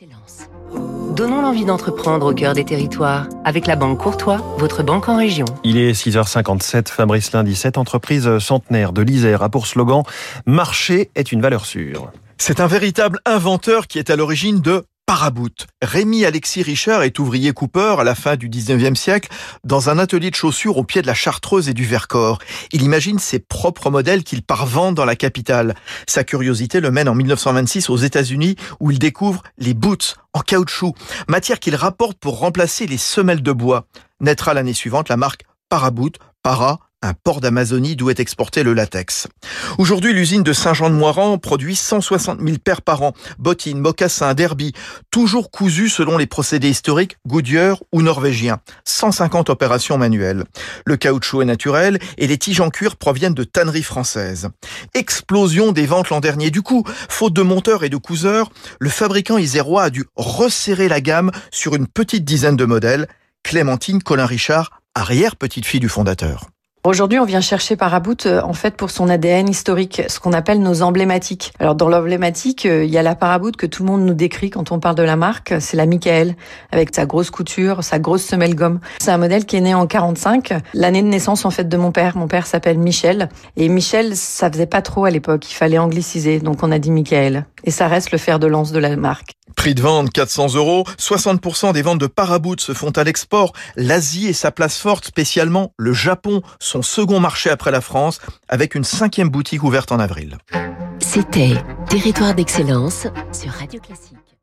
d'excellence. Donnons l'envie d'entreprendre au cœur des territoires avec la Banque Courtois, votre banque en région. Il est 6h57, Fabrice Lundi, cette entreprise centenaire de l'Isère a pour slogan Marché est une valeur sûre. C'est un véritable inventeur qui est à l'origine de Paraboot. Rémi Alexis Richard est ouvrier coupeur à la fin du 19e siècle dans un atelier de chaussures au pied de la Chartreuse et du Vercors. Il imagine ses propres modèles qu'il parvend dans la capitale. Sa curiosité le mène en 1926 aux États-Unis où il découvre les boots en caoutchouc, matière qu'il rapporte pour remplacer les semelles de bois. Naîtra l'année suivante la marque Paraboot, para un port d'Amazonie d'où est exporté le latex. Aujourd'hui, l'usine de Saint-Jean-de-Moiran produit 160 000 paires par an, bottines, mocassins, derby, toujours cousus selon les procédés historiques Goodyear ou norvégiens. 150 opérations manuelles. Le caoutchouc est naturel et les tiges en cuir proviennent de tanneries françaises. Explosion des ventes l'an dernier. Du coup, faute de monteurs et de couseurs, le fabricant isérois a dû resserrer la gamme sur une petite dizaine de modèles. Clémentine Colin Richard, arrière petite fille du fondateur. Aujourd'hui, on vient chercher Paraboot euh, en fait pour son ADN historique, ce qu'on appelle nos emblématiques. Alors dans l'emblématique, euh, il y a la Paraboot que tout le monde nous décrit quand on parle de la marque, c'est la Michael avec sa grosse couture, sa grosse semelle gomme. C'est un modèle qui est né en 45, l'année de naissance en fait de mon père. Mon père s'appelle Michel et Michel, ça faisait pas trop à l'époque, il fallait angliciser, donc on a dit Michael. Et ça reste le fer de lance de la marque. Prix de vente 400 euros, 60% des ventes de Paraboot se font à l'export. L'Asie est sa place forte, spécialement le Japon, son second marché après la France, avec une cinquième boutique ouverte en avril. C'était Territoire d'excellence sur Radio Classique.